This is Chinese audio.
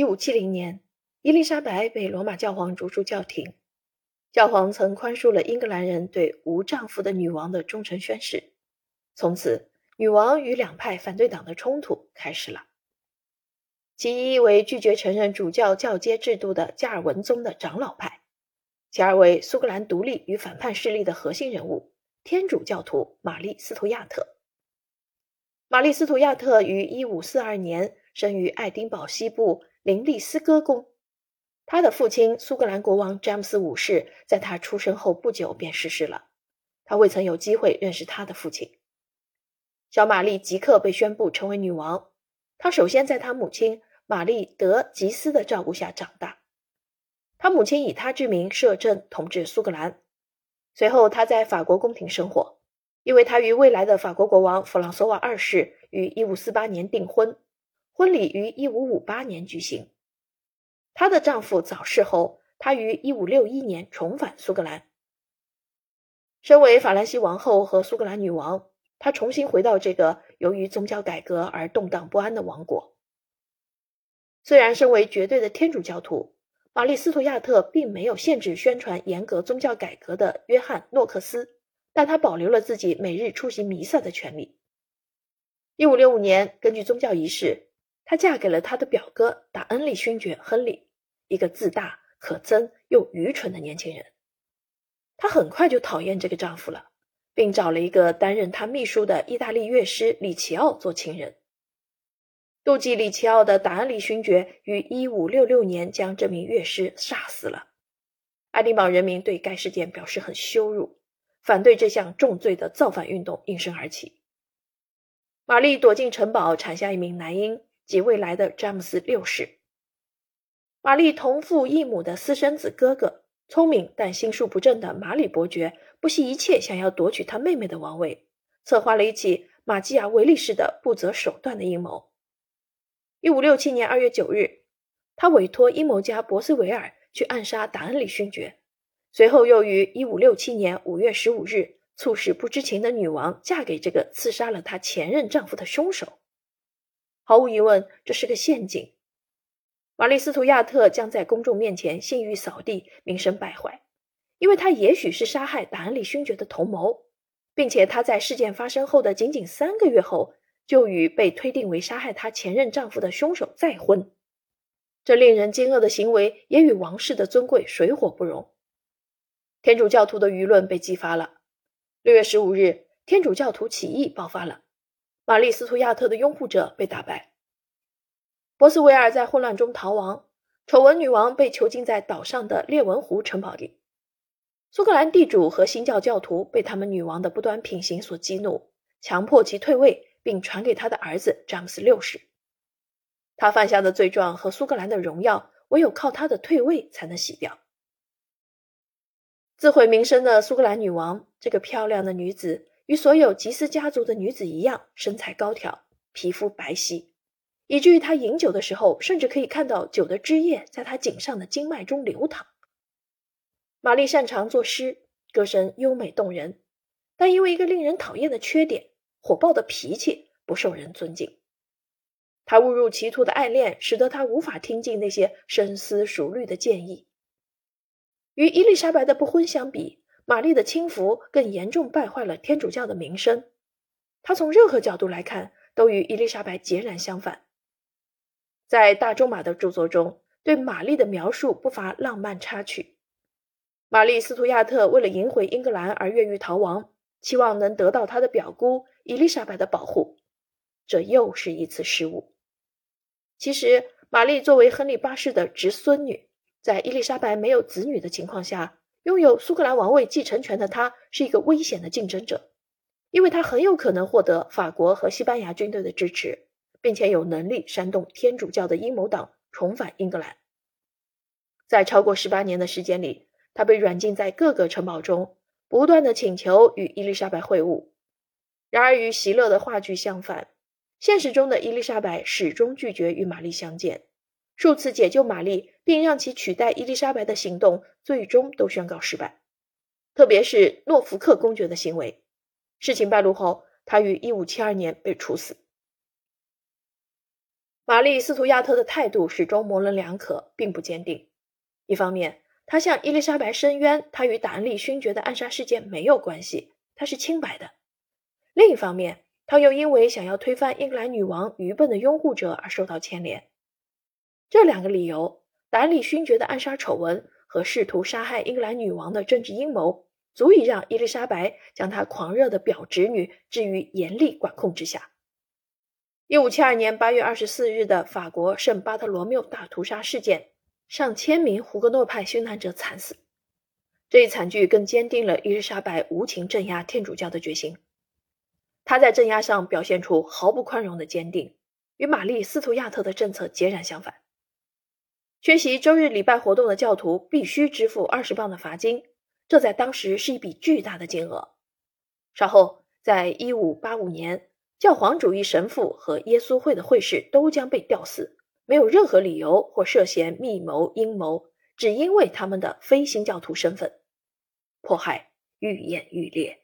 一五七零年，伊丽莎白被罗马教皇逐出教廷。教皇曾宽恕了英格兰人对无丈夫的女王的忠诚宣誓。从此，女王与两派反对党的冲突开始了。其一为拒绝承认主教教阶制度的加尔文宗的长老派，其二为苏格兰独立与反叛势力的核心人物——天主教徒玛丽·斯图亚特。玛丽·斯图亚特于1542年生于爱丁堡西部林利斯戈宫。他的父亲苏格兰国王詹姆斯五世在他出生后不久便逝世了，他未曾有机会认识他的父亲。小玛丽即刻被宣布成为女王。她首先在她母亲玛丽德吉斯的照顾下长大，她母亲以她之名摄政统治苏格兰。随后，她在法国宫廷生活，因为她与未来的法国国王弗朗索瓦二世于1548年订婚，婚礼于1558年举行。她的丈夫早逝后，她于1561年重返苏格兰。身为法兰西王后和苏格兰女王，她重新回到这个由于宗教改革而动荡不安的王国。虽然身为绝对的天主教徒，玛丽·斯图亚特并没有限制宣传严格宗教改革的约翰·诺克斯，但她保留了自己每日出席弥撒的权利。1565年，根据宗教仪式，她嫁给了她的表哥达恩利勋爵亨利。一个自大、可憎又愚蠢的年轻人，她很快就讨厌这个丈夫了，并找了一个担任她秘书的意大利乐师里奇奥做情人。妒忌里奇奥的达恩利勋爵于1566年将这名乐师杀死了。爱丁堡人民对该事件表示很羞辱，反对这项重罪的造反运动应声而起。玛丽躲进城堡，产下一名男婴及未来的詹姆斯六世。玛丽同父异母的私生子哥哥，聪明但心术不正的马里伯爵，不惜一切想要夺取他妹妹的王位，策划了一起马基雅维利式的不择手段的阴谋。一五六七年二月九日，他委托阴谋家博斯维尔去暗杀达恩里勋爵，随后又于一五六七年五月十五日促使不知情的女王嫁给这个刺杀了她前任丈夫的凶手。毫无疑问，这是个陷阱。玛丽·斯图亚特将在公众面前信誉扫地，名声败坏，因为他也许是杀害达恩里勋爵的同谋，并且他在事件发生后的仅仅三个月后就与被推定为杀害她前任丈夫的凶手再婚。这令人惊愕的行为也与王室的尊贵水火不容。天主教徒的舆论被激发了。六月十五日，天主教徒起义爆发了，玛丽·斯图亚特的拥护者被打败。博斯维尔在混乱中逃亡，丑闻女王被囚禁在岛上的列文湖城堡里。苏格兰地主和新教教徒被他们女王的不端品行所激怒，强迫其退位，并传给他的儿子詹姆斯六世。他犯下的罪状和苏格兰的荣耀，唯有靠他的退位才能洗掉。自毁名声的苏格兰女王，这个漂亮的女子，与所有吉斯家族的女子一样，身材高挑，皮肤白皙。以至于他饮酒的时候，甚至可以看到酒的汁液在他颈上的经脉中流淌。玛丽擅长作诗，歌声优美动人，但因为一个令人讨厌的缺点——火爆的脾气，不受人尊敬。他误入歧途的爱恋，使得他无法听进那些深思熟虑的建议。与伊丽莎白的不婚相比，玛丽的轻浮更严重败坏了天主教的名声。他从任何角度来看，都与伊丽莎白截然相反。在大仲马的著作中，对玛丽的描述不乏浪漫插曲。玛丽·斯图亚特为了赢回英格兰而越狱逃亡，期望能得到她的表姑伊丽莎白的保护，这又是一次失误。其实，玛丽作为亨利八世的侄孙女，在伊丽莎白没有子女的情况下，拥有苏格兰王位继承权的他是一个危险的竞争者，因为他很有可能获得法国和西班牙军队的支持。并且有能力煽动天主教的阴谋党重返英格兰。在超过十八年的时间里，他被软禁在各个城堡中，不断的请求与伊丽莎白会晤。然而，与席勒的话剧相反，现实中的伊丽莎白始终拒绝与玛丽相见。数次解救玛丽并让其取代伊丽莎白的行动，最终都宣告失败。特别是诺福克公爵的行为，事情败露后，他于一五七二年被处死。玛丽·斯图亚特的态度始终模棱两可，并不坚定。一方面，他向伊丽莎白申冤，他与达恩利勋爵的暗杀事件没有关系，他是清白的；另一方面，他又因为想要推翻英格兰女王愚笨的拥护者而受到牵连。这两个理由，达恩利勋爵的暗杀丑闻和试图杀害英格兰女王的政治阴谋，足以让伊丽莎白将她狂热的表侄女置于严厉管控之下。一五七二年八月二十四日的法国圣巴特罗缪大屠杀事件，上千名胡格诺派殉难者惨死。这一惨剧更坚定了伊丽莎白无情镇压天主教的决心。她在镇压上表现出毫不宽容的坚定，与玛丽·斯图亚特的政策截然相反。缺席周日礼拜活动的教徒必须支付二十磅的罚金，这在当时是一笔巨大的金额。稍后，在一五八五年。教皇主义神父和耶稣会的会士都将被吊死，没有任何理由或涉嫌密谋阴谋，只因为他们的非新教徒身份。迫害愈演愈烈。